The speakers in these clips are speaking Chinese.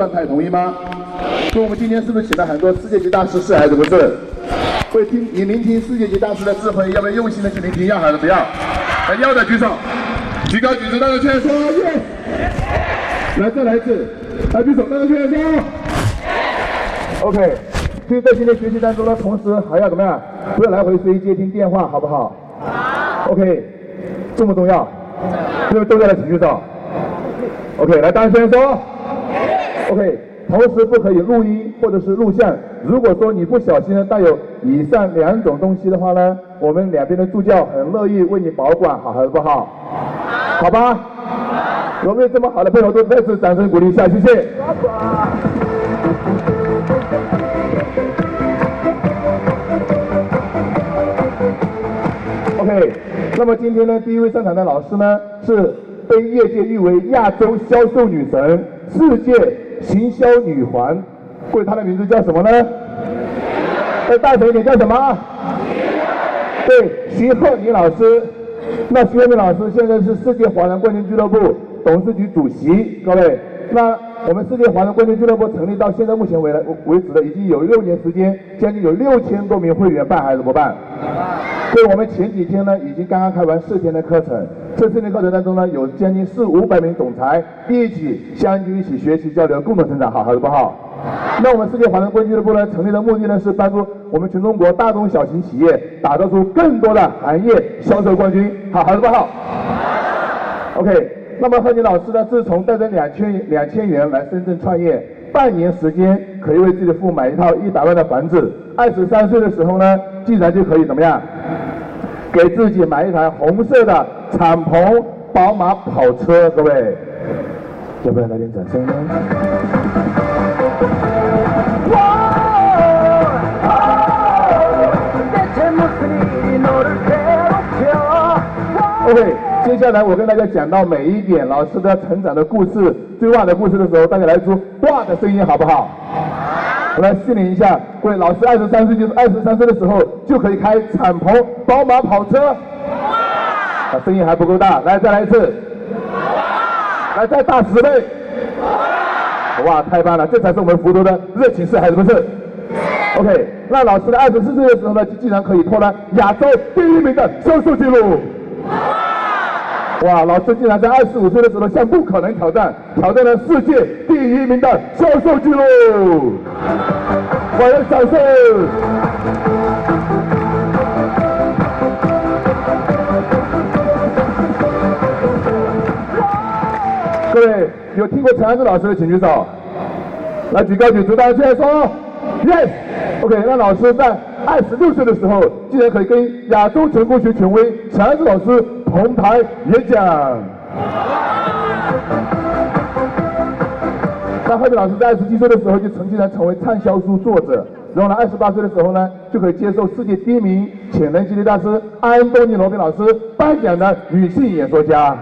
状态同意吗？所以我们今天是不是请了很多世界级大师？是还是不是？会听你聆听世界级大师的智慧，要不要用心的去聆听？要还是不要？来要的举手，举高举直，大家确认说要。来再来一次，来举手，大家确认说 OK。所以在今天学习当中呢，同时还要怎么样？不要来回随意接听电话，好不好？好。OK，重不重要？重要。重要的请举手。OK，来，大家先说。OK，同时不可以录音或者是录像。如果说你不小心带有以上两种东西的话呢，我们两边的助教很乐意为你保管，好还是不好？好吧？有没有这么好的配合度？再次掌声鼓励一下，谢谢。OK，那么今天呢，第一位上场的老师呢，是被业界誉为亚洲销售女神、世界。行销女皇，贵她的名字叫什么呢？再大声一点，叫什么？对，徐鹤宁老师。那徐鹤宁老师现在是世界华人冠军俱乐部董事局主席，各位。那我们世界华人冠军俱乐部成立到现在目前为来为止的，已经有六年时间，将近有六千多名会员办还是不办？所以我们前几天呢，已经刚刚开完四天的课程。这四天课程当中呢，有将近四五百名总裁一起相聚一起学习交流，共同成长，好还是不好？那我们世界华人冠军俱乐部呢，成立的目的呢，是帮助我们全中国大中小型企业打造出更多的行业销售冠军，好还是不好？OK，那么贺宁老师呢，自从带着两千两千元来深圳创业，半年时间可以为自己的父母买一套一百万的房子，二十三岁的时候呢，竟然就可以怎么样？给自己买一台红色的敞篷宝马跑车，各位，要不要来点掌声呢？OK，接下来我跟大家讲到每一点老师的成长的故事、对话的故事的时候，大家来出哇的声音，好不好？我来训练一下，各位老师，二十三岁就是二十三岁的时候就可以开敞篷宝马跑车。哇！声音还不够大，来再来一次。哇！来再大十倍。哇！哇，太棒了，这才是我们福州的热情是还是不是？OK，那老师的二十四岁的时候呢，竟然可以破了亚洲第一名的销售记录。哇！老师竟然在二十五岁的时候向不可能挑战，挑战了世界第一名的销售记录。欢迎掌声！各位有听过陈安之老师的，请举手。来举高举直，大家现在说 yes。OK，那老师在二十六岁的时候，竟然可以跟亚洲成功学权威陈安之老师。同台演讲。那贺敏老师在二十七岁的时候就曾经呢成为畅销书作者，然后呢，二十八岁的时候呢，就可以接受世界第一名潜能激励大师安东尼罗宾老师颁奖的女性演说家。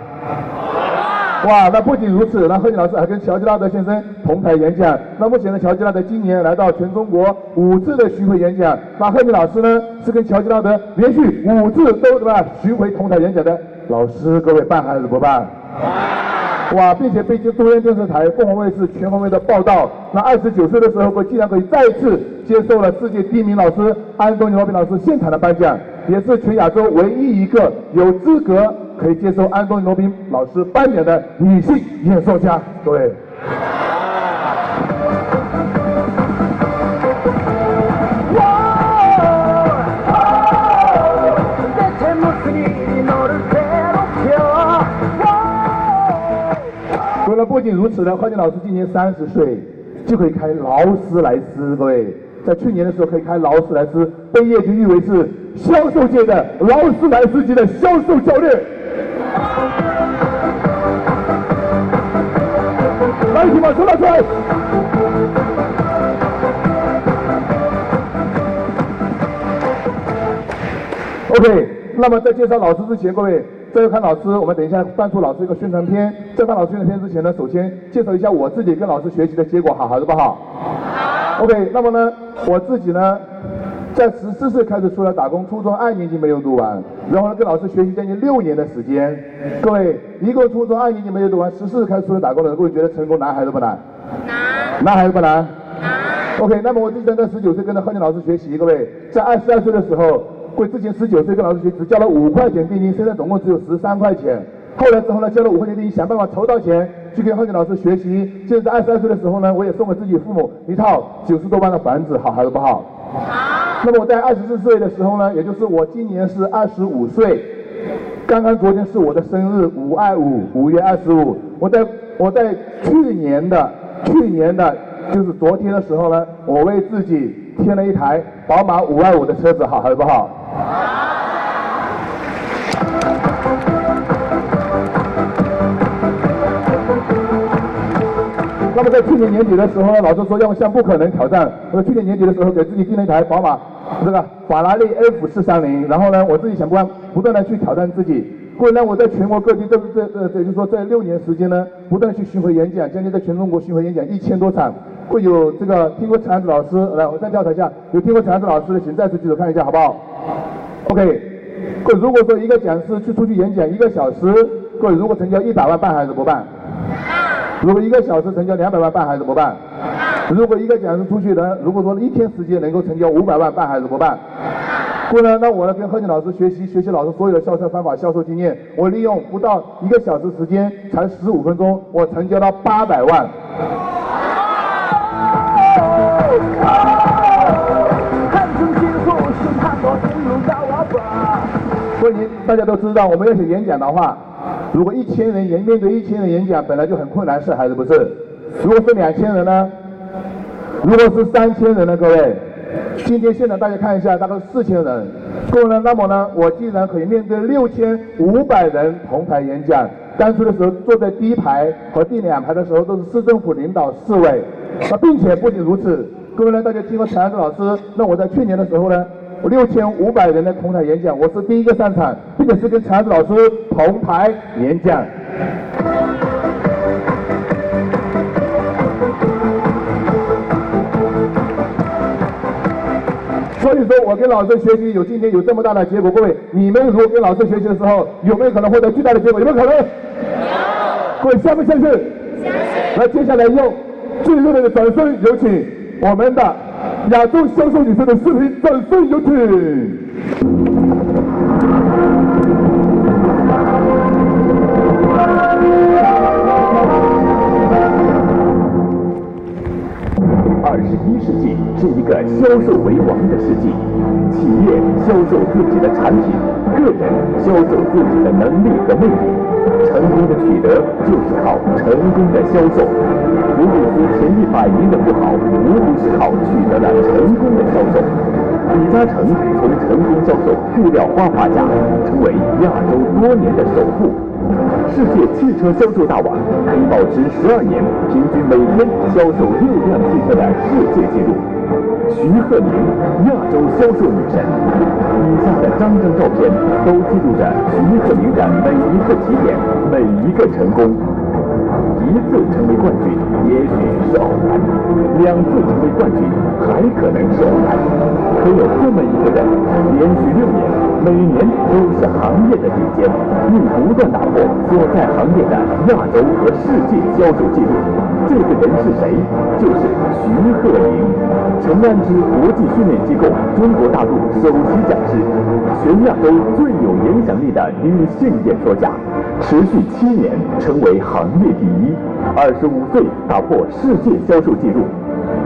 哇，那不仅如此，那贺锦老师还跟乔吉拉德先生同台演讲。那目前呢，乔吉拉德今年来到全中国五次的巡回演讲。那贺锦老师呢，是跟乔吉拉德连续五次都什么巡回同台演讲的老师。各位办还是不办？哇，并且被中央电视台、凤凰卫视全方位的报道。那二十九岁的时候，我竟然可以再次接受了世界第一名老师安东尼罗宾老师现场的颁奖，也是全亚洲唯一一个有资格。可以接受安东尼罗宾老师颁奖的女性演说家，各位。为了不仅如此呢，贺金老师今年三十岁就可以开劳斯莱斯，各位，在去年的时候可以开劳斯莱斯，被业界誉为是销售界的劳斯莱斯级的销售教练。来，一起把手拿出来。OK，那么在介绍老师之前，各位在看老师，我们等一下放出老师一个宣传片。在放老师宣传片之前呢，首先介绍一下我自己跟老师学习的结果，好还是不？好。OK，那么呢，我自己呢。在十四岁开始出来打工，初中二年级没有读完，然后呢跟老师学习将近六年的时间。各位，一个初中二年级没有读完，十四岁开始出来打工的，各位觉得成功难还是不难？难。难还是不难难？OK，那么我之前在十九岁跟着贺建老师学习，各位在二十二岁的时候，各位之前十九岁跟老师学只交了五块钱定金，现在总共只有十三块钱。后来之后呢，交了五块钱定金，想办法筹到钱去跟贺建老师学习。现在在二十二岁的时候呢，我也送给自己父母一套九十多万的房子，好还是不好？好。那么我在二十四岁的时候呢，也就是我今年是二十五岁，刚刚昨天是我的生日，五二五，五月二十五。我在我在去年的。去年的，就是昨天的时候呢，我为自己添了一台宝马五二五的车子，好还是不好？那么在去年年底的时候呢，老师说要向不可能挑战。我去年年底的时候给自己订了一台宝马，这个法拉利 F 四三零，然后呢，我自己想不不断的去挑战自己。过呢，我在全国各地，这这这，也就是说，在六年时间呢，不断去巡回演讲，将近在全中国巡回演讲一千多场。会有这个听过陈安子老师，来，我再调查一下，有听过陈安子老师的，请再次举手看一下，好不好？OK。各位，如果说一个讲师去出去演讲一个小时，各位如果成交一百万办还是不办？如果一个小时成交两百万办还是不办？如果一个讲师出去能，如果说一天时间能够成交五百万办还是不办？不呢，那我呢跟贺静老师学习学习老师所有的销售方法、销售经验。我利用不到一个小时时间，才十五分钟，我成交了八百万。所以大家都知道，我们要写演讲的话，如果一千人演面对一千人演讲，本来就很困难，是还是不是？如果是两千人呢？如果是三千人呢？各位？今天现场大家看一下，大概四千人，各位呢？那么呢，我竟然可以面对六千五百人同台演讲。当初的时候，坐在第一排和第两排的时候，都是市政府领导四位。那并且不仅如此，各位呢，大家听过陈安志老师？那我在去年的时候呢，六千五百人的同台演讲，我是第一个上场，并且是跟陈安志老师同台演讲。所以说我跟老师学习有今天有这么大的结果，各位，你们如果跟老师学习的时候，有没有可能获得巨大的结果？有没有可能？有。各位相不相信？相信。那接下来用最热烈的掌声，有请我们的亚洲销售女生的视频，掌声有请。二十一世纪是一个销售为王的世纪，企业销售自己的产品，个人销售自己的能力和魅力。成功的取得就是靠成功的销售。前一百名的富豪，无不是靠取得了成功的销售。李嘉诚从成功销售塑料花发夹，成为亚洲多年的首富。世界汽车销售大王可以保持十二年平均每天销售六辆汽车的世界纪录。徐鹤宁，亚洲销售女神。以下的张张照片都记录着徐鹤宁的每一个起点，每一个成功。一次成为冠军也许是偶然，两次成为冠军还可能是偶然。可有这么一个人，连续六年，每年都是行业的顶尖，并不断打破所在行业的亚洲和世界销售记录。这个人是谁？就是徐鹤宁，陈安之国际训练机构中国大陆首席讲师，全亚洲最有影响力的女性演说家，持续七年成为行业第一。二十五岁打破世界销售纪录，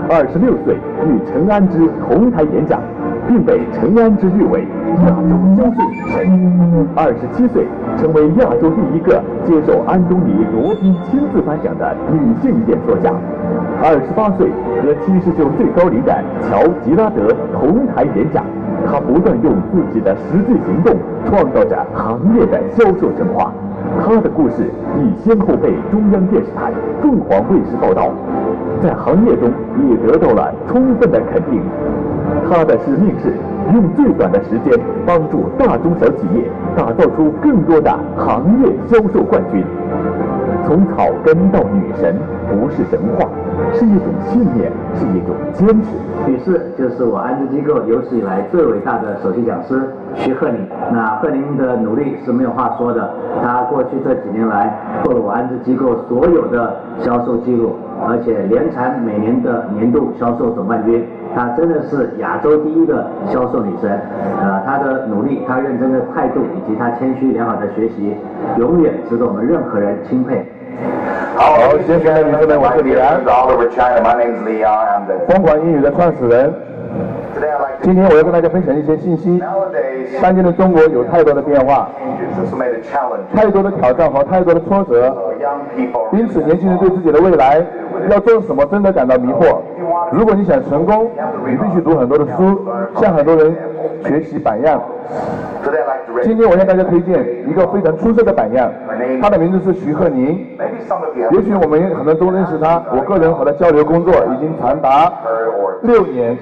二十六岁与陈安之同台演讲，并被陈安之誉为亚洲销售女神。二十七岁成为亚洲第一个接受安东尼罗宾亲自颁奖的女性演说家。二十八岁和七十九岁高龄的乔吉拉德同台演讲，他不断用自己的实际行动创造着行业的销售神话。他的故事已先后被中央电视台、凤凰卫视报道，在行业中也得到了充分的肯定。他的使命是用最短的时间帮助大中小企业打造出更多的行业销售冠军。从草根到女神，不是神话，是一种信念，是一种坚持。女士就是我安置机构有史以来最伟大的首席讲师徐鹤宁。那鹤宁的努力是没有话说的。他过去这几年来，破了我安置机构所有的销售记录，而且连蝉每年的年度销售总冠军。她真的是亚洲第一个销售女神，呃，她的努力、她认真的态度以及她谦虚良好的学习，永远值得我们任何人钦佩。好，先生的女士们，我是李安，all over China. My name's Leon. I'm the 疯狂英语的创始人。今天我要跟大家分享一些信息。当今的中国有太多的变化太多的挑战和太多的挫折.因此年轻人对自己的未来要做什么真的感到迷惑。如果你想成功，你必须读很多的书，向很多人学习榜样。今天我向大家推荐一个非常出色的榜样，他的名字是徐鹤宁。也许我们很多人都认识他，我个人和他交流工作已经长达六年。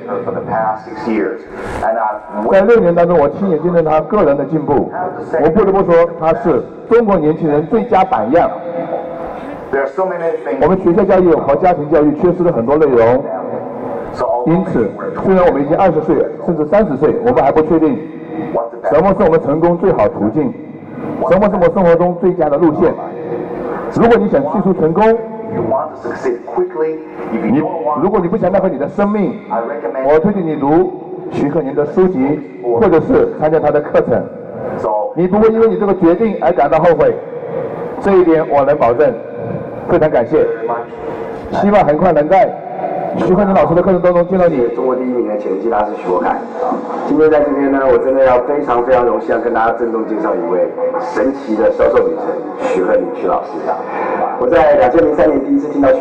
在六年当中，我亲眼见证他个人的进步。我不得不说，他是中国年轻人最佳榜样。我们学校教育和家庭教育缺失了很多内容因此，虽然我们已经二十岁甚至三十岁，我们还不确定什么是我们成功最好途径，什么是我们生活中最佳的路线。如果你想迅速成功，你如果你不想浪费你的生命，我推荐你读徐克宁的书籍，或者是参加他的课程。你不会因为你这个决定而感到后悔，这一点我能保证。非常感谢，希望很快能在徐鹤宁老师的课程当中见到你。中国第一名的前吉他是徐国凯。今天在这边呢，我真的要非常非常荣幸，要跟大家郑重介绍一位神奇的销售女神徐鹤宁徐老师。我在两千零三年第一次听到徐